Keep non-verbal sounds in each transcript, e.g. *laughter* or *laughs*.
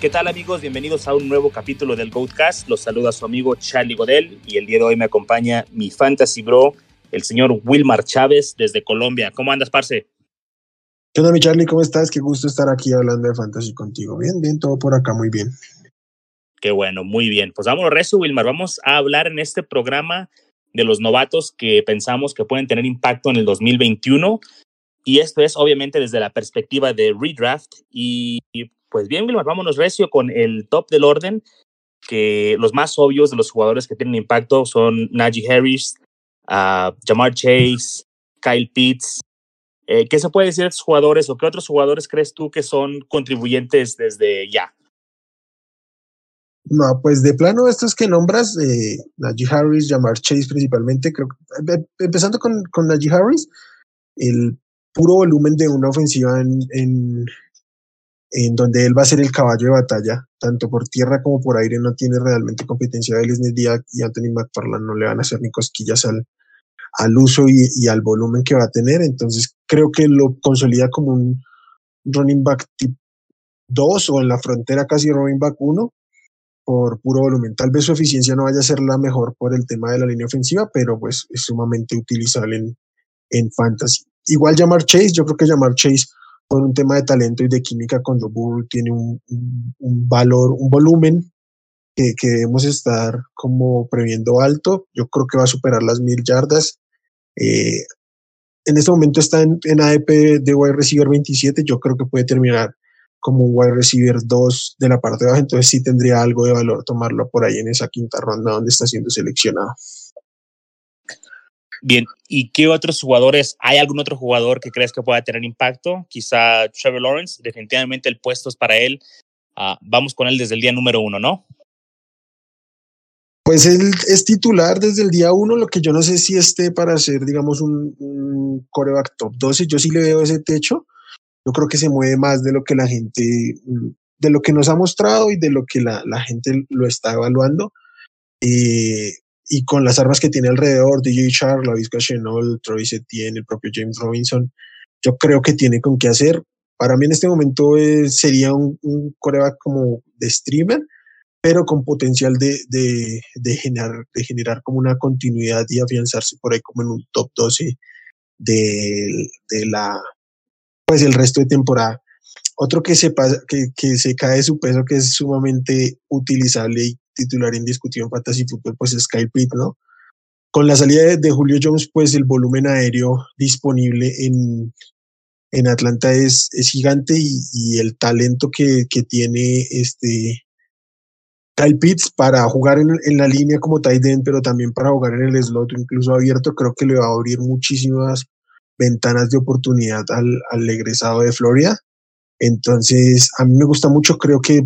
¿Qué tal amigos? Bienvenidos a un nuevo capítulo del Goatcast. Los saluda su amigo Charlie Godel y el día de hoy me acompaña mi fantasy bro, el señor Wilmar Chávez desde Colombia. ¿Cómo andas, parce? ¿Qué onda, mi Charlie? ¿Cómo estás? Qué gusto estar aquí hablando de fantasy contigo. Bien, bien, todo por acá, muy bien. Qué bueno, muy bien. Pues vámonos, rezo, Wilmar. Vamos a hablar en este programa de los novatos que pensamos que pueden tener impacto en el 2021. Y esto es obviamente desde la perspectiva de redraft. Y pues bien, Wilmar, vámonos recio con el top del orden, que los más obvios de los jugadores que tienen impacto son Najee Harris, uh, Jamar Chase, Kyle Pitts. Eh, ¿Qué se puede decir de estos jugadores o qué otros jugadores crees tú que son contribuyentes desde ya? No, pues de plano estos que nombras, eh, Najee Harris, Jamar Chase principalmente, creo que, empezando con, con Najee Harris, el puro volumen de una ofensiva en, en, en donde él va a ser el caballo de batalla, tanto por tierra como por aire, no tiene realmente competencia de Leslie Díaz y Anthony McFarland no le van a hacer ni cosquillas al, al uso y, al volumen que va a tener. Entonces creo que lo consolida como un running back tip 2 o en la frontera casi running back 1 por puro volumen. Tal vez su eficiencia no vaya a ser la mejor por el tema de la línea ofensiva, pero pues es sumamente utilizable en, en fantasy. Igual llamar Chase, yo creo que llamar Chase por un tema de talento y de química con Burrow tiene un, valor, un volumen que, debemos estar como previendo alto. Yo creo que va a superar las mil yardas. Eh, en este momento está en, AEP de wide receiver 27. Yo creo que puede terminar como un wide receiver 2 de la parte de abajo. Entonces sí tendría algo de valor tomarlo por ahí en esa quinta ronda donde está siendo seleccionado. Bien, ¿y qué otros jugadores? ¿Hay algún otro jugador que crees que pueda tener impacto? Quizá Trevor Lawrence, definitivamente el puesto es para él. Uh, vamos con él desde el día número uno, ¿no? Pues él es titular desde el día uno, lo que yo no sé si esté para ser, digamos, un, un coreback top 12. Yo sí le veo ese techo. Yo creo que se mueve más de lo que la gente, de lo que nos ha mostrado y de lo que la, gente lo está evaluando. Eh, y con las armas que tiene alrededor, DJ Charles, la Vizca Chenol, Troy Etienne, el propio James Robinson, yo creo que tiene con qué hacer. Para mí en este momento sería un, un, coreback como de streamer, pero con potencial de, de, de, generar, de generar como una continuidad y afianzarse por ahí como en un top 12 de, de la, pues el resto de temporada. Otro que se, que, que se cae de su peso, que es sumamente utilizable y titular indiscutido en Fantasy Football, pues es Kyle Pitt, ¿no? Con la salida de, Julio Jones, pues el volumen aéreo disponible en, en Atlanta es, es gigante y, y, el talento que, que tiene este Kyle Pitts para jugar en, en, la línea como tight end, pero también para jugar en el slot incluso abierto, creo que le va a abrir muchísimas ventanas de oportunidad al, al egresado de Florida. Entonces, a mí me gusta mucho, creo que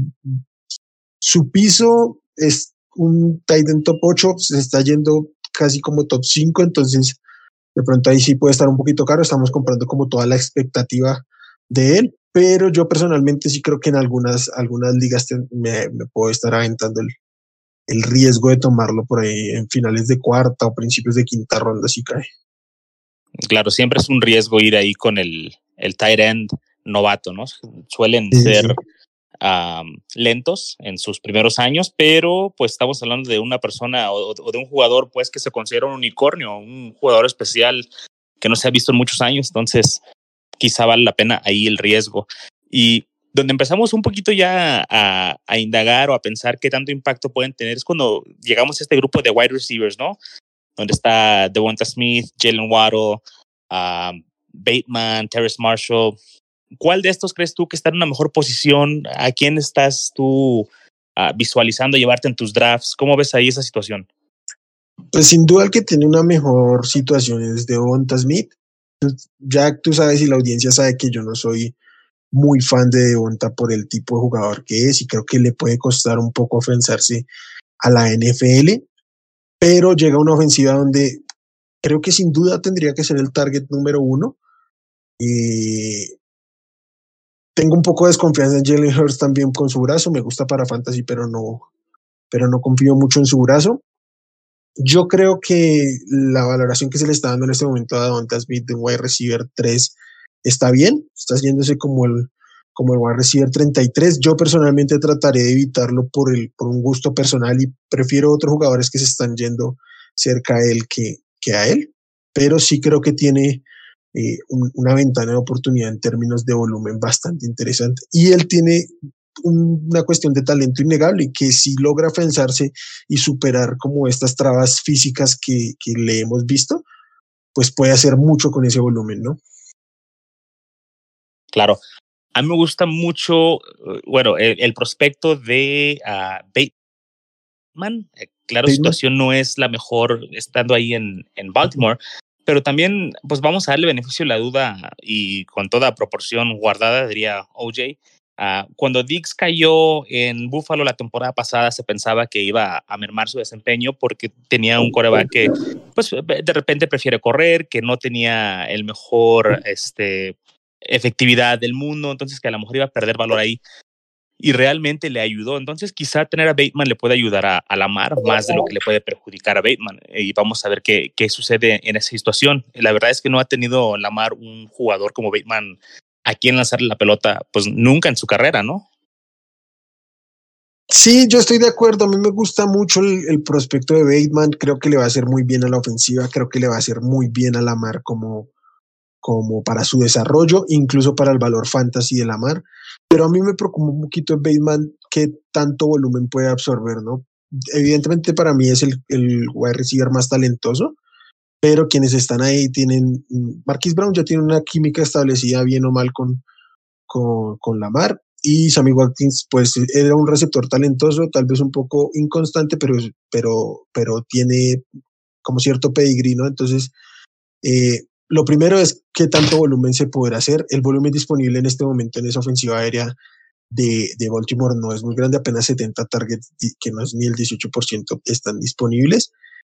su piso es un Titan top 8, se está yendo casi como top 5, entonces de pronto ahí sí puede estar un poquito caro, estamos comprando como toda la expectativa de él, pero yo personalmente sí creo que en algunas, algunas ligas me, me, puedo estar aventando el, el riesgo de tomarlo por ahí en finales de cuarta o principios de quinta ronda si cae. Claro, siempre es un riesgo ir ahí con el, el tight end novato, ¿no? Suelen sí, ser sí lentos en sus primeros años, pero pues estamos hablando de una persona o, de un jugador pues que se considera un unicornio, un jugador especial que no se ha visto en muchos años, entonces quizá vale la pena ahí el riesgo. Y donde empezamos un poquito ya a, indagar o a pensar qué tanto impacto pueden tener es cuando llegamos a este grupo de wide receivers, ¿no? Donde está Devonta Smith, Jalen Waddle, Bateman, Terrace Marshall, ¿Cuál de estos crees tú que está en una mejor posición? ¿A quién estás tú uh, visualizando llevarte en tus drafts? ¿Cómo ves ahí esa situación? Pues sin duda el que tiene una mejor situación es Devonta Smith. Ya tú sabes y la audiencia sabe que yo no soy muy fan de Devonta por el tipo de jugador que es y creo que le puede costar un poco ofensarse a la NFL, pero llega una ofensiva donde creo que sin duda tendría que ser el target número uno. Y tengo un poco de desconfianza en Jalen Hurts también con su brazo. Me gusta para fantasy, pero no, pero no confío mucho en su brazo. Yo creo que la valoración que se le está dando en este momento a Devonta Smith de wide receiver 3 está bien. Está yéndose como el como el wide receiver 33. Yo personalmente trataré de evitarlo por, el, por un gusto personal y prefiero otros jugadores que se están yendo cerca a él que, que a él, pero sí creo que tiene eh, una ventana de oportunidad en términos de volumen bastante interesante. Y él tiene una cuestión de talento innegable y que si logra afianzarse y superar como estas trabas físicas que, que le hemos visto, pues puede hacer mucho con ese volumen, ¿no? Claro. A mí me gusta mucho, bueno, el, prospecto de uh, Bateman. Eh, claro, su situación no es la mejor estando ahí en, en Baltimore, pero también, pues vamos a darle beneficio de la duda y con toda proporción guardada, diría OJ, Ah, cuando Dix cayó en Buffalo la temporada pasada, se pensaba que iba a mermar su desempeño porque tenía un coreback que, pues, de repente prefiere correr, que no tenía el mejor este, efectividad del mundo, entonces que a lo mejor iba a perder valor ahí. Y realmente le ayudó. Entonces, quizá tener a Bateman le puede ayudar a, a Lamar más de lo que le puede perjudicar a Bateman. Y vamos a ver qué, qué sucede en esa situación. La verdad es que no ha tenido Lamar un jugador como Bateman a quién lanzarle la pelota, pues nunca en su carrera, ¿no? Sí, yo estoy de acuerdo. A mí me gusta mucho el, prospecto de Bateman. Creo que le va a hacer muy bien a la ofensiva. Creo que le va a hacer muy bien a la mar como, como para su desarrollo, incluso para el valor fantasy de la mar. Pero a mí me preocupa un poquito Bateman qué tanto volumen puede absorber, ¿no? Evidentemente para mí es el, el wide receiver más talentoso, pero quienes están ahí tienen, Marquis Brown ya tiene una química establecida bien o mal con, con, con Lamar, y Sammy Watkins pues era un receptor talentoso, tal vez un poco inconstante, pero, pero, pero tiene como cierto pedigrí, ¿no? Entonces, eh, lo primero es qué tanto volumen se podrá hacer. El volumen disponible en este momento en esa ofensiva aérea de, de Baltimore no es muy grande, apenas 70 targets, que no es ni el 18% están disponibles.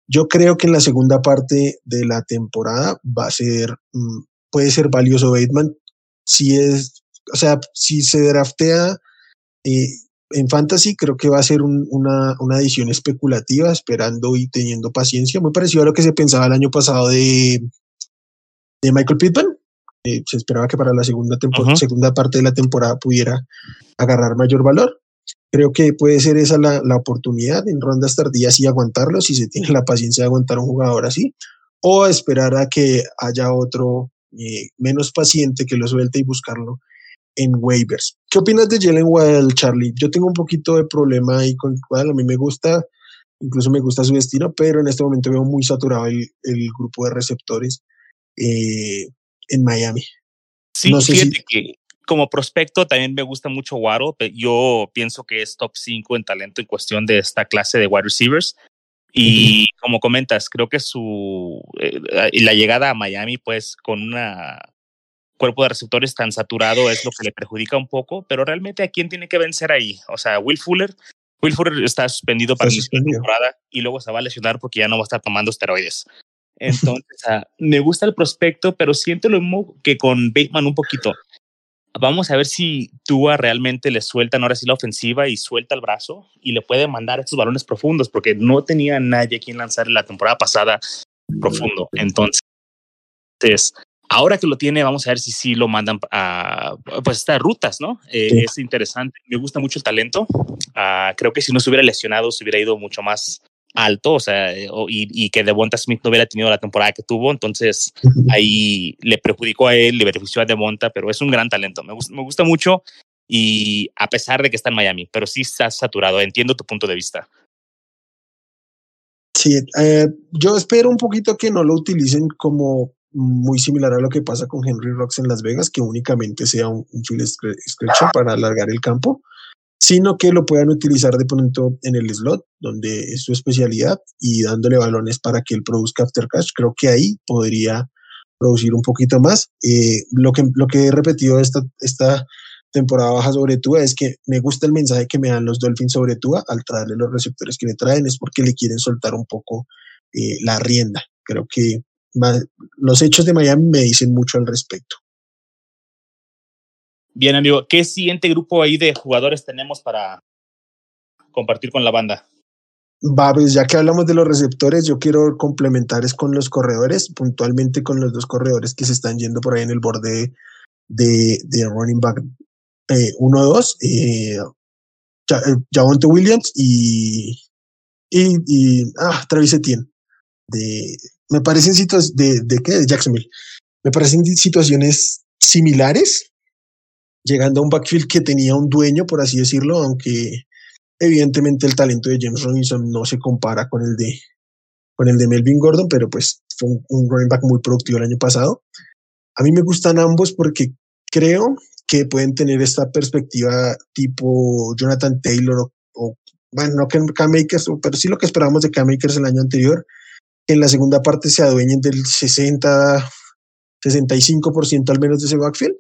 Yo creo que en la segunda parte de la temporada va a ser, mm, puede ser valioso Bateman. Si es, o sea, si se draftea eh, en fantasy, creo que va a ser una, una edición especulativa, esperando y teniendo paciencia, muy parecido a lo que se pensaba el año pasado de, de Michael Pittman. Eh, se esperaba que para la segunda, segunda parte de la temporada pudiera agarrar mayor valor. Creo que puede ser esa la, la oportunidad en rondas tardías y aguantarlo si se tiene la paciencia de aguantar un jugador así, o esperar a que haya otro eh, menos paciente que lo suelte y buscarlo en waivers. ¿Qué opinas de Jalen Wild, Charlie? Yo tengo un poquito de problema ahí con Wild, a mí me gusta, incluso me gusta su destino, pero en este momento veo muy saturado el, el grupo de receptores eh, en Miami. Sí, no sé fíjate que como prospecto también me gusta mucho Waro. Yo pienso que es top 5 en talento en cuestión de esta clase de wide receivers. Y como comentas, creo que su eh, la llegada a Miami, pues con un cuerpo de receptores tan saturado es lo que le perjudica un poco, pero realmente a quién tiene que vencer ahí. O sea, Will Fuller, Will Fuller está suspendido para la temporada y luego se va a lesionar porque ya no va a estar tomando esteroides. Entonces, me gusta el prospecto, pero siento lo mismo que con Bateman un poquito. Vamos a ver si Tua realmente le suelta ahora sí la ofensiva y suelta el brazo y le puede mandar estos balones profundos, porque no tenía nadie a quien lanzar la temporada pasada profundo. Entonces, ahora que lo tiene, vamos a ver si sí lo mandan a pues estas rutas, ¿no? Eh, es interesante. Me gusta mucho el talento. Uh, creo que si no se hubiera lesionado, se hubiera ido mucho más alto, o sea, eh, y, y, que Devonta Smith no hubiera tenido la temporada que tuvo, entonces *laughs* ahí le perjudicó a él, le benefició a Devonta, pero es un gran talento, me, gusta, me gusta mucho y a pesar de que está en Miami, pero sí está saturado, entiendo tu punto de vista. Sí, eh, yo espero un poquito que no lo utilicen como muy similar a lo que pasa con Henry Rocks en Las Vegas, que únicamente sea un, un field stretcher para alargar el campo sino que lo puedan utilizar de pronto en el slot, donde es su especialidad, y dándole balones para que él produzca after catch. Creo que ahí podría producir un poquito más. Eh, lo, que, lo que he repetido esta, esta temporada baja sobre Tua es que me gusta el mensaje que me dan los Dolphins sobre Tua al traerle los receptores que le traen, es porque le quieren soltar un poco eh, la rienda. Creo que los hechos de Miami me dicen mucho al respecto. Bien, amigo, ¿qué siguiente grupo ahí de jugadores tenemos para compartir con la banda? Va, pues ya que hablamos de los receptores, yo quiero complementar con los corredores, puntualmente con los dos corredores que se están yendo por ahí en el borde de, de running back eh, 1-2, eh, Javonte Williams y, y, y ah, Travis Etienne. De, me parecen situaciones de, de qué? De Jacksonville. Me parecen situaciones similares, llegando a un backfield que tenía un dueño, por así decirlo, aunque evidentemente el talento de James Robinson no se compara con el de, con el de Melvin Gordon, pero pues fue un, running back muy productivo el año pasado. A mí me gustan ambos porque creo que pueden tener esta perspectiva tipo Jonathan Taylor o, bueno, no Cam Makers, pero sí lo que esperábamos de Cam Makers el año anterior, en la segunda parte se adueñen del 60, 65% al menos de ese backfield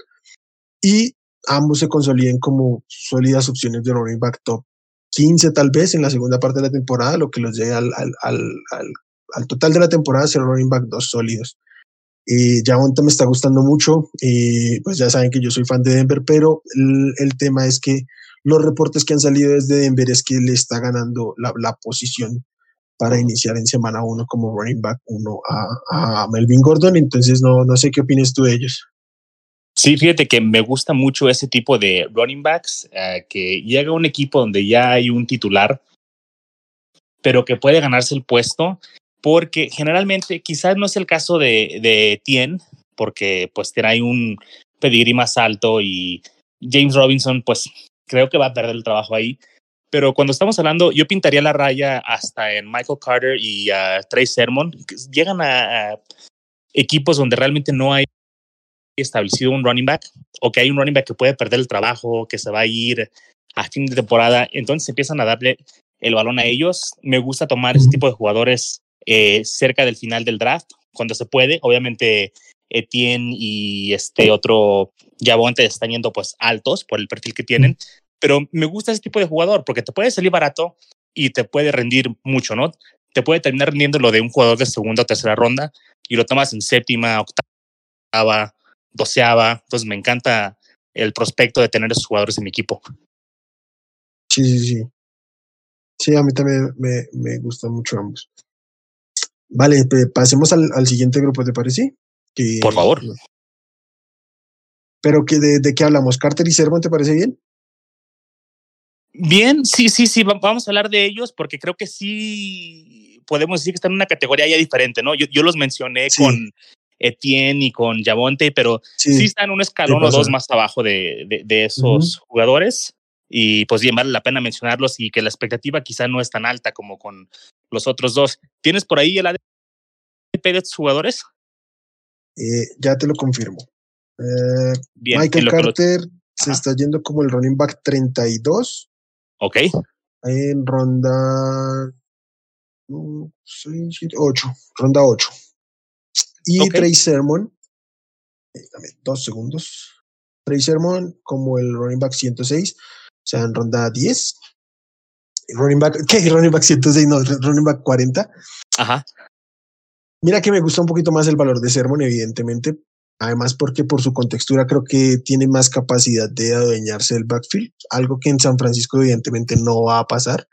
y ambos se consoliden como sólidas opciones de running back top 15 tal vez en la segunda parte de la temporada, lo que los lleve al, al, al, al total de la temporada ser running back dos sólidos. Eh, Javonte me está gustando mucho, eh, pues ya saben que yo soy fan de Denver, pero el, el, tema es que los reportes que han salido desde Denver es que le está ganando la, la posición para iniciar en semana uno como running back uno a, a, Melvin Gordon, entonces no, no sé qué opinas tú de ellos. Sí, fíjate que me gusta mucho ese tipo de running backs, uh, que llega un equipo donde ya hay un titular, pero que puede ganarse el puesto, porque generalmente quizás no es el caso de, Tien, porque pues tiene un pedigrí más alto y James Robinson pues creo que va a perder el trabajo ahí, pero cuando estamos hablando, yo pintaría la raya hasta en Michael Carter y uh, Trey Sermon, llegan a equipos donde realmente no hay establecido un running back o que hay un running back que puede perder el trabajo, que se va a ir a fin de temporada, entonces empiezan a darle el balón a ellos. Me gusta tomar ese tipo de jugadores eh, cerca del final del draft, cuando se puede. Obviamente Etienne y este otro Yabonte están yendo pues altos por el perfil que tienen, pero me gusta ese tipo de jugador porque te puede salir barato y te puede rendir mucho, ¿no? Te puede terminar rendiendo lo de un jugador de segunda o tercera ronda y lo tomas en séptima, octava, doceava. Entonces me encanta el prospecto de tener esos jugadores en mi equipo. Sí, sí, sí. Sí, a mí también me, me gustan mucho ambos. Vale, pasemos al, al, siguiente grupo, ¿te parece? Que, Por favor. Pero que de, de qué hablamos, Carter y Sermon, ¿te parece bien? Bien, sí, sí, sí, vamos a hablar de ellos porque creo que sí podemos decir que están en una categoría ya diferente, ¿no? Yo, yo los mencioné sí. con Etienne y con Javonte, pero sí, sí están un escalón o dos más abajo de, de, de esos uh -huh. jugadores. Y pues bien, vale la pena mencionarlos y que la expectativa quizá no es tan alta como con los otros dos. ¿Tienes por ahí el ADP de estos jugadores? Eh, ya te lo confirmo. Eh, bien, Michael Carter lo... se está yendo como el running back 32. Ok. En ronda 8, ronda 8. Y okay. Trey Sermon, dame dos segundos. Trey Sermon como el running back 106, o sea, en ronda 10. Running back, ¿qué? Running back 106, no, running back 40. Ajá. Mira que me gusta un poquito más el valor de Sermon, evidentemente. Además, porque por su contextura creo que tiene más capacidad de adueñarse del backfield, algo que en San Francisco evidentemente no va a pasar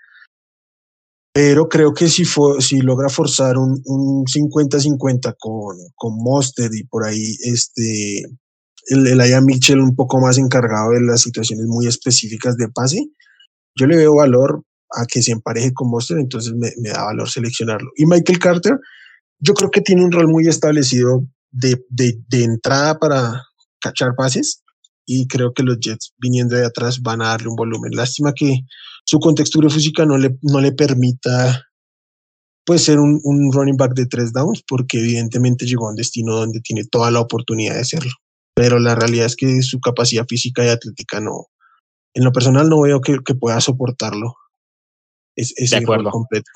pero creo que si, for, si logra forzar un 50-50 con, con Mostert y por ahí este, el, el Aya Mitchell un poco más encargado de las situaciones muy específicas de pase, yo le veo valor a que se empareje con Mostert, entonces me, me, da valor seleccionarlo. Y Michael Carter, yo creo que tiene un rol muy establecido de, de, de entrada para cachar pases y creo que los Jets viniendo de atrás van a darle un volumen. Lástima que su contextura física no le, no le permita pues ser un, un, running back de tres downs porque evidentemente llegó a un destino donde tiene toda la oportunidad de serlo. Pero la realidad es que su capacidad física y atlética no, en lo personal no veo que, que pueda soportarlo. Es, ese de acuerdo. completo.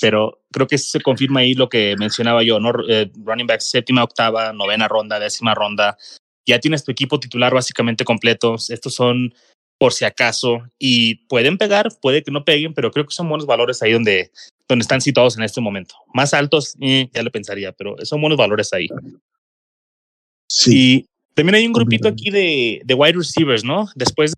Pero creo que se confirma ahí lo que mencionaba yo, ¿no? Eh, running back séptima, octava, novena ronda, décima ronda. Ya tienes tu equipo titular básicamente completo. Estos son por si acaso y pueden pegar, puede que no peguen, pero creo que son buenos valores ahí donde, donde están situados en este momento. Más altos, eh, ya lo pensaría, pero son buenos valores ahí. Sí. Y también hay un grupito aquí de, de wide receivers, ¿no? Después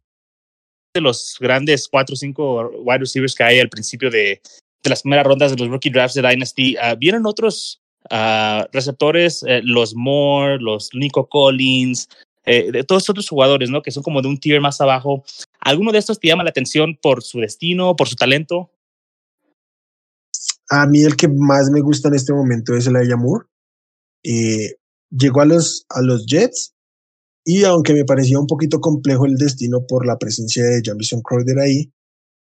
de los grandes cuatro o cinco wide receivers que hay al principio de, de las primeras rondas de los rookie drafts de Dynasty, uh, vienen otros uh, receptores, uh, los Moore, los Nico Collins, eh, de todos otros jugadores, ¿no? Que son como de un tier más abajo. ¿Alguno de estos te llama la atención por su destino, por su talento? A mí el que más me gusta en este momento es el Ayamur. Eh, llegó a los, a los Jets y aunque me parecía un poquito complejo el destino por la presencia de Jamison Crowder ahí,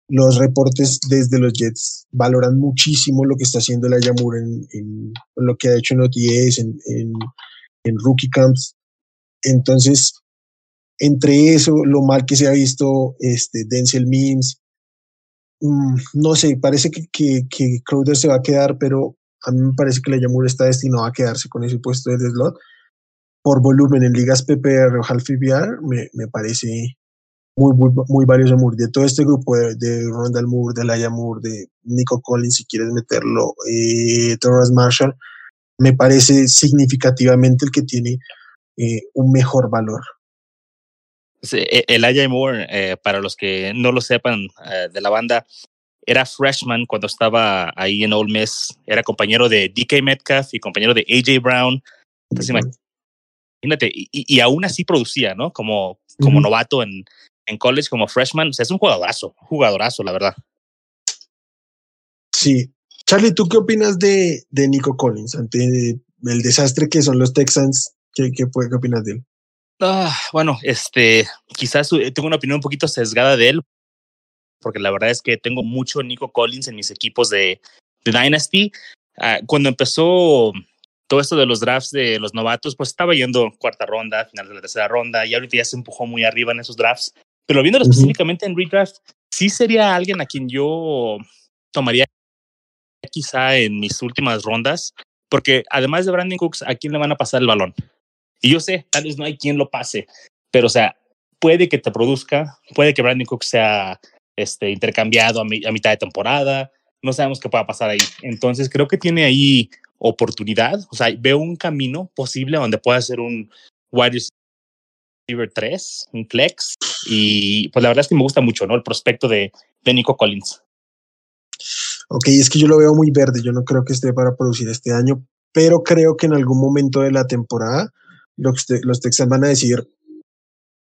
los reportes desde los Jets valoran muchísimo lo que está haciendo el Ayamur en, lo que ha hecho en OTAs, en, en, en rookie camps. Entonces, entre eso, lo mal que se ha visto este, Denzel Mims, mmm, no sé, parece que, que, que, Crowder se va a quedar, pero a mí me parece que la Yamur está destinado a quedarse con ese puesto de slot. Por volumen en ligas PPR o Half PPR, me, me parece muy, muy, muy valioso Moore. De todo este grupo de, de Rondal Moore, de Laia Moore, de Nico Collins, si quieres meterlo, eh, Torres Marshall, me parece significativamente el que tiene eh, un mejor valor. Sí, el Aya Moore, eh, para los que no lo sepan eh, de la banda, era freshman cuando estaba ahí en Ole Miss, era compañero de DK Metcalf y compañero de AJ Brown. Entonces, imagínate, y, y, aún así producía, ¿no? Como, como uh -huh. novato en, en college, como freshman. O sea, es un jugadorazo, jugadorazo, la verdad. Sí. Charlie, ¿tú qué opinas de, de Nico Collins ante el desastre que son los Texans? ¿Qué, qué, qué opinas de él? Ah, bueno, este, quizás tengo una opinión un poquito sesgada de él, porque la verdad es que tengo mucho Nico Collins en mis equipos de, de Dynasty. Uh, cuando empezó todo esto de los drafts de los novatos, pues estaba yendo cuarta ronda, final de la tercera ronda, y ahorita ya se empujó muy arriba en esos drafts. Pero viéndolo uh -huh. específicamente en redraft, sí sería alguien a quien yo tomaría quizá en mis últimas rondas, porque además de Brandon Cooks, ¿a quién le van a pasar el balón? Y yo sé, tal vez no hay quien lo pase, pero o sea, puede que te produzca, puede que Brandon Cook sea este, intercambiado a, mi, mitad de temporada, no sabemos qué pueda pasar ahí. Entonces creo que tiene ahí oportunidad, o sea, veo un camino posible donde pueda ser un wide receiver 3, un flex, y pues la verdad es que me gusta mucho, ¿no? El prospecto de, de Nico Collins. Ok, es que yo lo veo muy verde, yo no creo que esté para producir este año, pero creo que en algún momento de la temporada los, los Texans van a decir,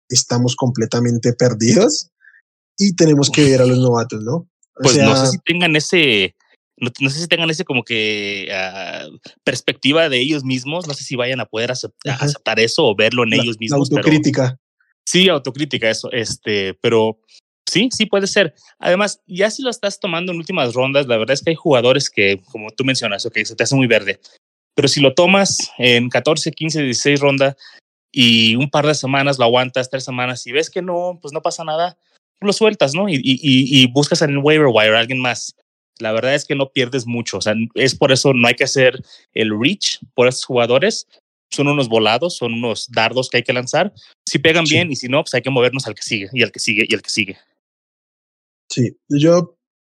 estamos completamente perdidos y tenemos que ver a los novatos, ¿no? O pues sea, no sé si tengan ese, no, no, sé si tengan ese como que uh, perspectiva de ellos mismos, no sé si vayan a poder aceptar, aceptar eso o verlo en la, ellos mismos. La autocrítica. Pero, sí, autocrítica, eso, este, pero sí, sí puede ser. Además, ya si lo estás tomando en últimas rondas, la verdad es que hay jugadores que, como tú mencionas, ok, se te hace muy verde. Pero si lo tomas en 14, 15, 16 ronda y un par de semanas lo aguantas, tres semanas y ves que no, pues no pasa nada, lo sueltas, ¿no? Y, y, y buscas en el waiver wire a alguien más. La verdad es que no pierdes mucho. O sea, es por eso no hay que hacer el reach por esos jugadores. Son unos volados, son unos dardos que hay que lanzar. Si pegan sí. bien y si no, pues hay que movernos al que sigue y al que sigue y al que sigue. Sí, yo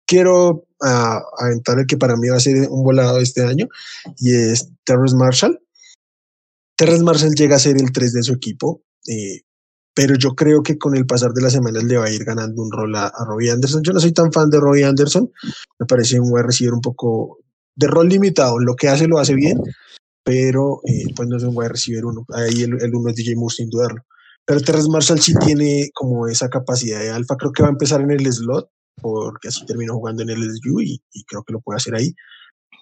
quiero uh, aventar el que para mí va a ser un volado este año y es Terrence Marshall. Terrence Marshall llega a ser el 3 de su equipo, eh, pero yo creo que con el pasar de las semanas le va a ir ganando un rol a, a Robbie Anderson. Yo no soy tan fan de Robbie Anderson, me parece un wide receiver un poco de rol limitado, lo que hace lo hace bien, pero eh, pues no es un wide receiver uno, ahí el, el uno es DJ Moore sin dudarlo. Pero Terrence Marshall sí tiene como esa capacidad de alfa, creo que va a empezar en el slot, porque así terminó jugando en el LSU y, y, creo que lo puede hacer ahí.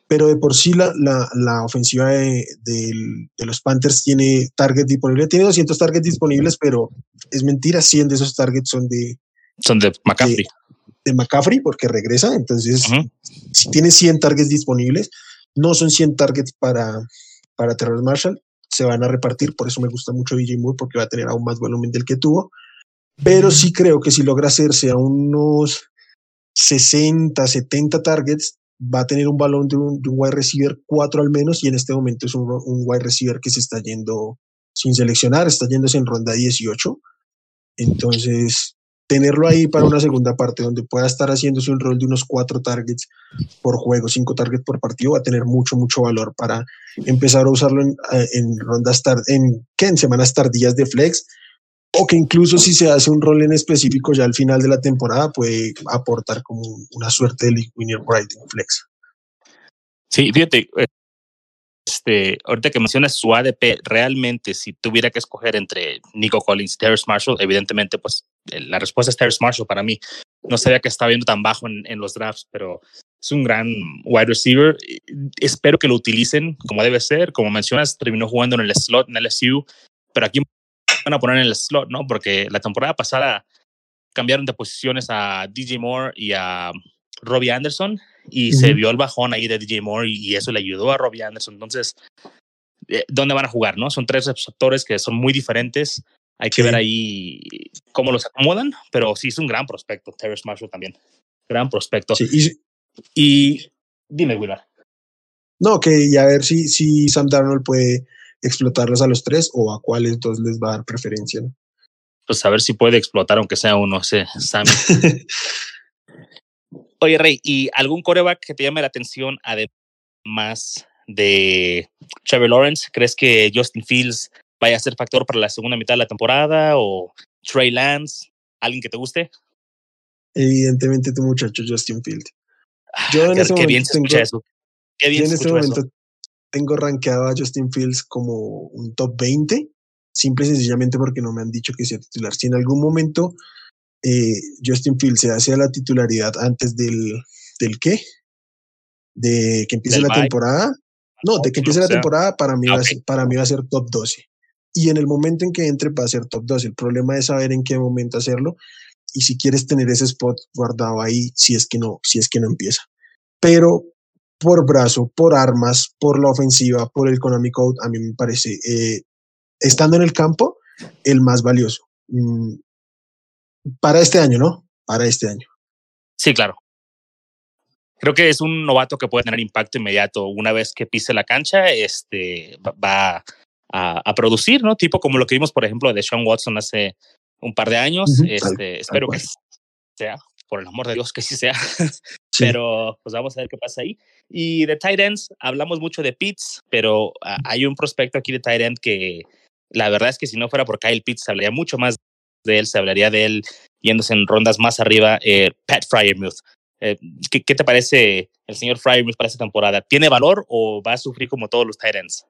Pero de por sí la, la, la ofensiva de, de, de, los Panthers tiene targets disponibles, tiene 200 targets disponibles, pero es mentira, 100 de esos targets son de... Son de McCaffrey. De, de McCaffrey, porque regresa, entonces uh -huh. si tiene 100 targets disponibles, no son 100 targets para, para Terrence Marshall, se van a repartir, por eso me gusta mucho DJ Moore, porque va a tener aún más volumen del que tuvo, pero sí creo que si logra hacerse a unos 60, 70 targets, va a tener un balón de un, de un wide receiver 4 al menos, y en este momento es un, un, wide receiver que se está yendo sin seleccionar, está yéndose en ronda 18. Entonces, tenerlo ahí para una segunda parte donde pueda estar haciéndose un rol de unos 4 targets por juego, 5 targets por partido, va a tener mucho, mucho valor para empezar a usarlo en, en rondas tar en, ¿qué? en semanas tardías de flex o que incluso si se hace un rol en específico ya al final de la temporada puede aportar como una suerte de winner right en flex. Sí, fíjate, este, ahorita que mencionas su ADP, realmente si tuviera que escoger entre Nico Collins y Terrence Marshall, evidentemente, pues la respuesta es Terrence Marshall para mí. No sabía que estaba viendo tan bajo en, en los drafts, pero es un gran wide receiver. Espero que lo utilicen como debe ser. Como mencionas, terminó jugando en el slot en LSU, pero aquí van a poner en el slot, ¿no? Porque la temporada pasada cambiaron de posiciones a DJ Moore y a Robbie Anderson y se vio el bajón ahí de DJ Moore y, eso le ayudó a Robbie Anderson. Entonces, eh, ¿dónde van a jugar? no Son tres receptores que son muy diferentes. Hay que ver ahí cómo los acomodan, pero sí es un gran prospecto. Terrence Marshall también. Gran prospecto. Sí, y, dime, Willard. No, que ya a ver si, si Sam Darnold puede explotarlos a los tres o a cuáles entonces les va a dar preferencia. Pues a ver si puede explotar, aunque sea uno, sé, Sam. *laughs* Oye, Rey, ¿y algún coreback que te llame la atención además de Trevor Lawrence? ¿Crees que Justin Fields vaya a ser factor para la segunda mitad de la temporada o Trey Lance? ¿Alguien que te guste? Evidentemente tu muchacho Justin Fields. Ah, yo en ese bien tengo, eso. Qué bien yo en este momento tengo rankeado a Justin Fields como un top 20, simple y sencillamente porque no me han dicho que sea titular. Si en algún momento eh, Justin Fields se hace la titularidad antes del, del qué? De que empiece la temporada. No, de que empiece la temporada, para mí, va a ser, para mí va a ser top 12. Y en el momento en que entre va a ser top 12. El problema es saber en qué momento hacerlo y si quieres tener ese spot guardado ahí, si es que no, si es que no empieza. Pero por brazo, por armas, por la ofensiva, por el económico, a mí me parece, eh, estando en el campo, el más valioso. Mm, para este año, ¿no? Para este año. Sí, claro. Creo que es un novato que puede tener impacto inmediato. Una vez que pise la cancha, este va a, producir, ¿no? Tipo como lo que vimos, por ejemplo, de Sean Watson hace un par de años. este, espero que sea, por el amor de Dios, que sí sea. *laughs* Pero pues vamos a ver qué pasa ahí. Y de tight ends, hablamos mucho de Pitts, pero hay un prospecto aquí de tight end que la verdad es que si no fuera por Kyle Pitts, hablaría mucho más de él, se hablaría de él yéndose en rondas más arriba, eh, Pat Fryermuth. Eh, ¿qué, ¿qué, te parece el señor Fryermuth para esta temporada? ¿Tiene valor o va a sufrir como todos los Titans?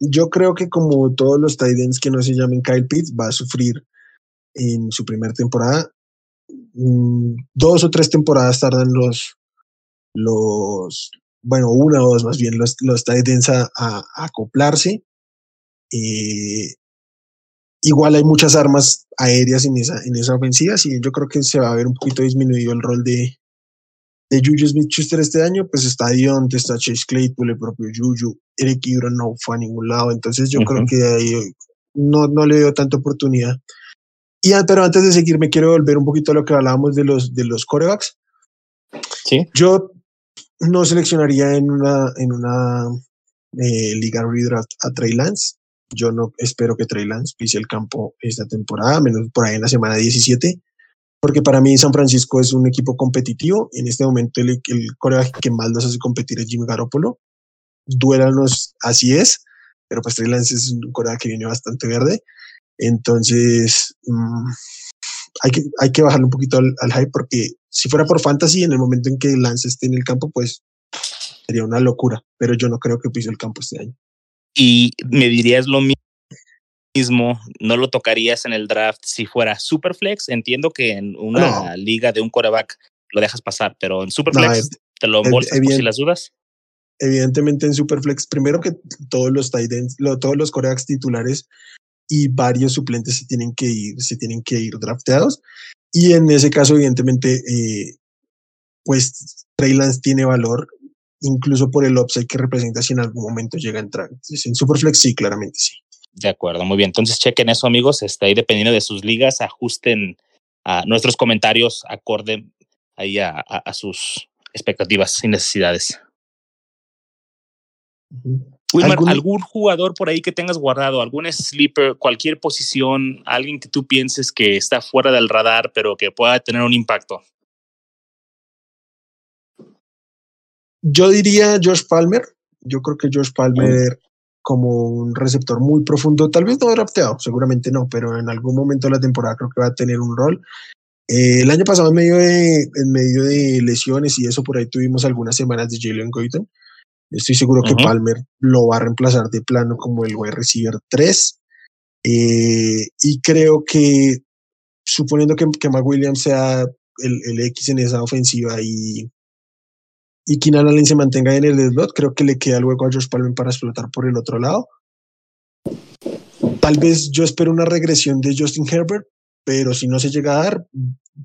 Yo creo que como todos los Titans que no se llamen Kyle Pitts, va a sufrir en su primera temporada. Mm, dos o tres temporadas tardan los, los bueno, una o dos más bien, los, los Titans a, a, a acoplarse. Eh, Igual hay muchas armas aéreas en esa, en esa ofensiva, y yo creo que se va a ver un poquito disminuido el rol de, de Juju Smith-Schuster este año, pues está Dionte, está Chase Claypool, el propio Juju, Eric Ibron no fue a ningún lado, entonces yo creo que ahí no, no le dio tanta oportunidad. Y, pero antes de seguir, me quiero volver un poquito a lo que hablábamos de los, de los corebacks. Sí. Yo no seleccionaría en una, en una eh, liga redraft a Trey Lance. Yo no espero que Trey Lance pise el campo esta temporada, menos por ahí en la semana 17, porque para mí San Francisco es un equipo competitivo. En este momento el, el que más los hace competir es Jimmy Garoppolo. Duélanos, así es, pero pues Trey Lance es un coreback que viene bastante verde. Entonces, mm, hay, que, hay que bajarle un poquito al, al, hype porque si fuera por fantasy, en el momento en que Lance esté en el campo, pues sería una locura, pero yo no creo que pise el campo este año y me dirías lo mismo, no lo tocarías en el draft si fuera Superflex. Entiendo que en una liga de un quarterback lo dejas pasar, pero en Superflex te lo embolsas por si las dudas. Evidentemente en Superflex, primero que todos los tight todos los quarterbacks titulares y varios suplentes se tienen que ir, se tienen que ir drafteados. Y en ese caso, evidentemente, eh, pues Trey Lance tiene valor incluso por el upside que representa si en algún momento llega a entrar. Entonces, en Superflex sí, claramente sí. De acuerdo, muy bien. Entonces chequen eso, amigos. Está ahí dependiendo de sus ligas, ajusten a nuestros comentarios acorde ahí a, a, sus expectativas y necesidades. ¿Algún? ¿Algún jugador por ahí que tengas guardado, algún sleeper, cualquier posición, alguien que tú pienses que está fuera del radar, pero que pueda tener un impacto? Yo diría Josh Palmer. Yo creo que Josh Palmer como un receptor muy profundo, tal vez no drafteado, seguramente no, pero en algún momento de la temporada creo que va a tener un rol. Eh, el año pasado en medio, de, en medio de lesiones y eso por ahí tuvimos algunas semanas de Jalen Goyton. Estoy seguro que Palmer lo va a reemplazar de plano como el wide receiver 3. Eh, y creo que, suponiendo que, que Williams sea el, el, X en esa ofensiva y, y Keenan Allen se mantenga en el slot, creo que le queda luego a Josh Palmer para explotar por el otro lado. Tal vez yo espero una regresión de Justin Herbert, pero si no se llega a dar,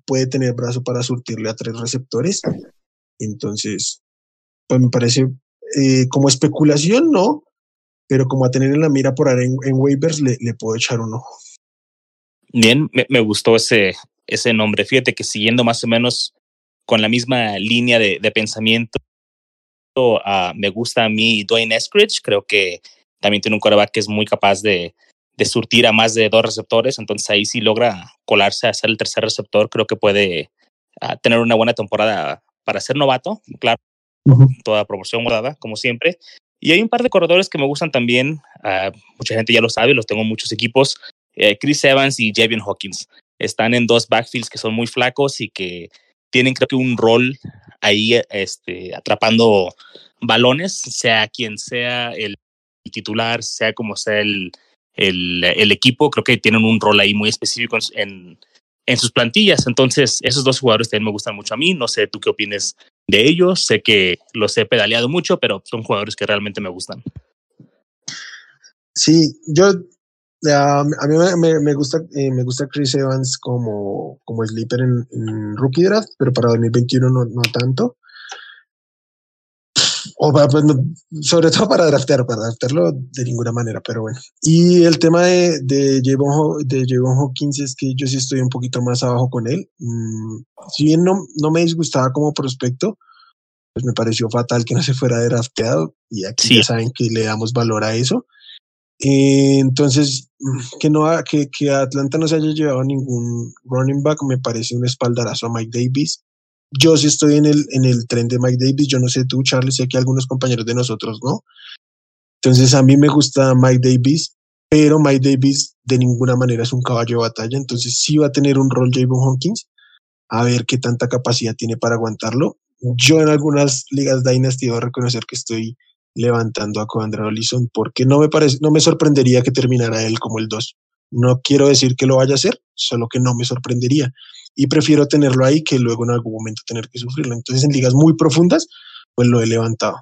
puede tener brazo para surtirle a tres receptores. Entonces, pues me parece eh, como especulación, no, pero como a tener en la mira por ahí en, waivers, le, puedo echar un ojo. Bien, me, gustó ese, ese nombre. Fíjate que siguiendo más o menos con la misma línea de, pensamiento, me gusta a mí Dwayne Eskridge. Creo que también tiene un coreback que es muy capaz de, de surtir a más de dos receptores. Entonces ahí sí logra colarse a ser el tercer receptor. Creo que puede uh, tener una buena temporada para ser novato. Claro, toda proporción guardada, como siempre. Y hay un par de corredores que me gustan también. Uh, mucha gente ya lo sabe, los tengo en muchos equipos. Eh, Chris Evans y Javion Hawkins están en dos backfields que son muy flacos y que tienen, creo que, un rol ahí este, atrapando balones, sea quien sea el titular, sea como sea el, el, el equipo. Creo que tienen un rol ahí muy específico en, en sus plantillas. Entonces, esos dos jugadores también me gustan mucho a mí. No sé tú qué opines de ellos. Sé que los he pedaleado mucho, pero son jugadores que realmente me gustan. Sí, yo a mí me, me, gusta eh, me gusta Chris Evans como, como sleeper en, en, rookie draft, pero para 2021 no, no tanto. O pues, sobre todo para draftear, para draftearlo de ninguna manera, pero bueno. Y el tema de, de Javon, de Hawkins es que yo sí estoy un poquito más abajo con él. Mm, si bien no, no me disgustaba como prospecto, pues me pareció fatal que no se fuera drafteado y aquí ya saben que le damos valor a eso. Eh, entonces, que, no, que, que Atlanta no se haya llevado ningún running back me parece un espaldarazo a Mike Davis yo sí estoy en el, en el tren de Mike Davis, yo no sé tú, Charlie, sé que algunos compañeros de nosotros no. Entonces a mí me gusta Mike Davis, pero Mike Davis de ninguna manera es un caballo de batalla, entonces sí va a tener un rol Javon Hawkins, a ver qué tanta capacidad tiene para aguantarlo. Yo en algunas ligas Dynasty debo reconocer que estoy levantando a Coandra Olison porque no me parece, no me sorprendería que terminara él como el 2. No quiero decir que lo vaya a hacer, solo que no me sorprendería y prefiero tenerlo ahí que luego en algún momento tener que sufrirlo. Entonces, en ligas muy profundas, pues lo he levantado.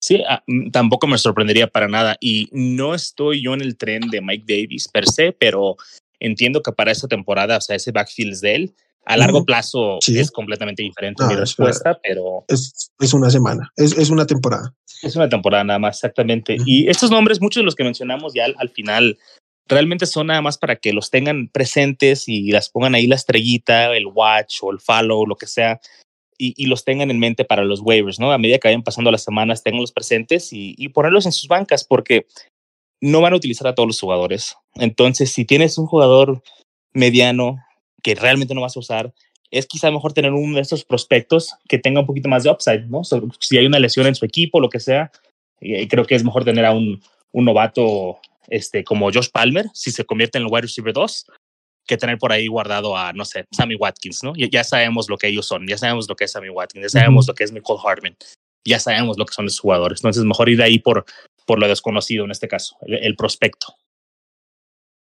Sí, ah, mm, tampoco me sorprendería para nada. Y no estoy yo en el tren de Mike Davis per se, pero entiendo que para esta temporada, o sea, ese backfield es de él. A largo plazo es completamente diferente mi respuesta, pero... Es, es, una semana, es, es, una temporada. Es una temporada nada más, exactamente. Y estos nombres, muchos de los que mencionamos ya al final realmente son nada más para que los tengan presentes y las pongan ahí la estrellita, el watch o el follow, lo que sea, y, los tengan en mente para los waivers, ¿no? A medida que vayan pasando las semanas, tenganlos presentes y, ponerlos en sus bancas, porque no van a utilizar a todos los jugadores. Entonces, si tienes un jugador mediano que realmente no vas a usar, es quizá mejor tener uno de estos prospectos que tenga un poquito más de upside, ¿no? si hay una lesión en su equipo, lo que sea, y creo que es mejor tener a un novato este, como Josh Palmer, si se convierte en el wide receiver 2, que tener por ahí guardado a, no sé, Sammy Watkins, ¿no? Ya, ya sabemos lo que ellos son, ya sabemos lo que es Sammy Watkins, ya sabemos lo que es Nicole Hartman, ya sabemos lo que son los jugadores. Entonces, mejor ir ahí por, por lo desconocido en este caso, el, prospecto.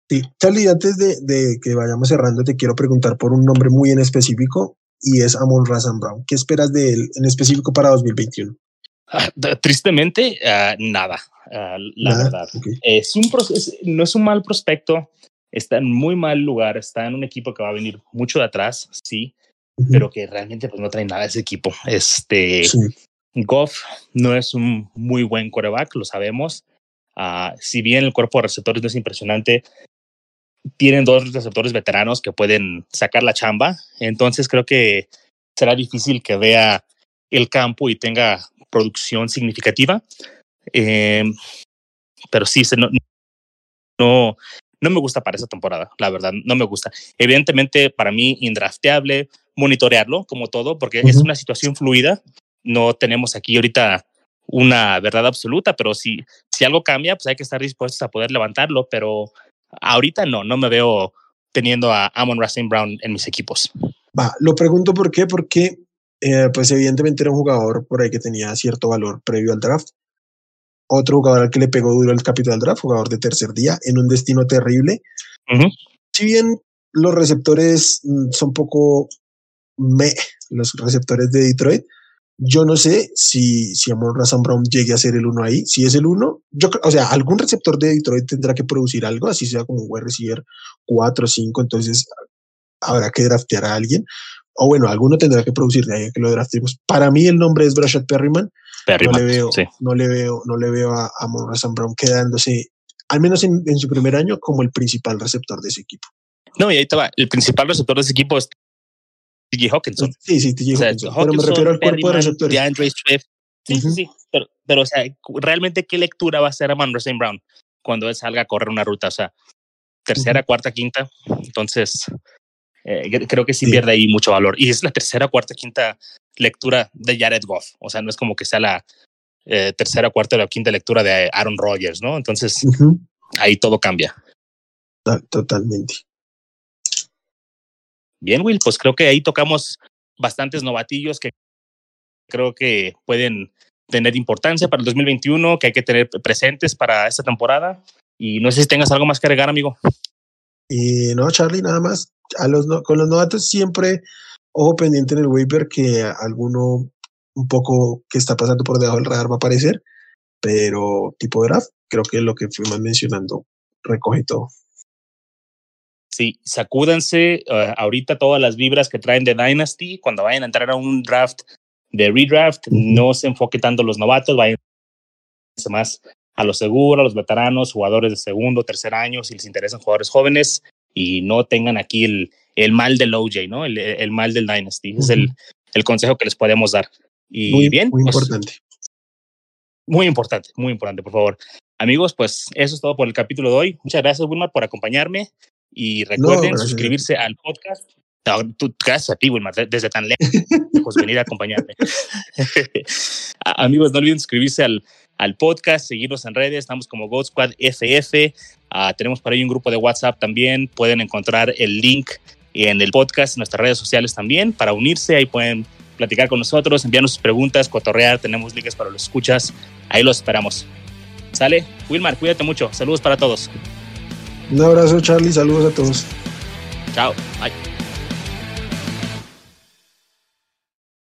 Sí, Charlie, antes de, de, que vayamos cerrando, te quiero preguntar por un nombre muy en específico y es Amon Razan Brown. ¿Qué esperas de él en específico para 2021? *laughs* Ah, tristemente, uh, nada. Ah, la verdad. Es un no es un mal prospecto, está en muy mal lugar, está en un equipo que va a venir mucho de atrás, sí, pero que realmente pues no trae nada ese equipo. Este Goff no es un muy buen coreback, lo sabemos. Uh, si bien el cuerpo de receptores no es impresionante, tienen dos receptores veteranos que pueden sacar la chamba, entonces creo que será difícil que vea el campo y tenga producción significativa. Eh, pero sí, no, no, no me gusta para esa temporada, la verdad, no me gusta. Evidentemente, para mí, indrafteable, monitorearlo como todo, porque es una situación fluida. No tenemos aquí ahorita una verdad absoluta, pero si, si algo cambia, pues hay que estar dispuestos a poder levantarlo, pero ahorita no, no me veo teniendo a Amon Racing Brown en mis equipos. Va, lo pregunto por qué, porque eh, pues evidentemente era un jugador por ahí que tenía cierto valor previo al draft. Otro jugador al que le pegó duro el capital draft, jugador de tercer día, en un destino terrible. Si bien los receptores mm, son poco me, los receptores de Detroit, yo no sé si, si Amon Razan Brown llegue a ser el uno ahí. Si es el uno, yo o sea, algún receptor de Detroit tendrá que producir algo, así sea como un wide receiver 4 o 5, entonces habrá que draftear a alguien. O bueno, alguno tendrá que producir de ahí que lo draftemos. Para mí el nombre es Brashad Perryman. no le veo, no le veo, no le veo a Amon Razan Brown quedándose, al menos en, en, su primer año, como el principal receptor de ese equipo. No, y ahí estaba. El principal receptor de ese equipo es TJ Hawkinson. Sí, sí, TJ Hawkinson. pero me refiero al cuerpo de receptores. DeAndre Swift. Sí, sí, sí. Pero, pero, o sea, realmente, ¿qué lectura va a hacer a Man Brown cuando él salga a correr una ruta? O sea, tercera, cuarta, quinta. Entonces, eh, creo que sí, pierde ahí mucho valor. Y es la tercera, cuarta, quinta lectura de Jared Goff. O sea, no es como que sea la eh, tercera, cuarta o quinta lectura de Aaron Rodgers, ¿no? Entonces, ahí todo cambia. Totalmente. Bien, Will, pues creo que ahí tocamos bastantes novatillos que creo que pueden tener importancia para el 2021, que hay que tener presentes para esta temporada. Y no sé si tengas algo más que agregar, amigo. Y no, Charlie, nada más. A los con los novatos siempre ojo pendiente en el waiver que alguno un poco que está pasando por debajo del radar va a aparecer, pero tipo draft, creo que lo que fuimos mencionando recoge todo. Sí, sacúdense uh, ahorita todas las vibras que traen de Dynasty. Cuando vayan a entrar a un draft de redraft, no se enfoque tanto los novatos, vayan más a los seguros, a los veteranos, jugadores de segundo, tercer año, si les interesan jugadores jóvenes y no tengan aquí el, el mal del OJ, ¿no? El, el mal del Dynasty. Es el, el, consejo que les podemos dar. Y muy, bien. Muy pues, importante. Muy importante, muy importante, por favor. Amigos, pues eso es todo por el capítulo de hoy. Muchas gracias, Wilmar, por acompamarme. Y recuerden suscribirse al podcast. gracias a ti, Wilmar, desde tan lejos venir a acompañarme. *laughs* *laughs* Amigos, no olviden suscribirse al, al podcast, seguirnos en redes, estamos como God Squad FF. Ah, tenemos por ahí un grupo de WhatsApp también. Pueden encontrar el link en el podcast, en nuestras redes sociales también, para unirse. Ahí pueden platicar con nosotros, enviarnos sus preguntas, cotorrear. Tenemos links para los escuchas. Ahí los esperamos. ¿Sale? Wilmar, cuídate mucho. Saludos para todos. Un abrazo, Charlie. Saludos a todos. Chao. Bye.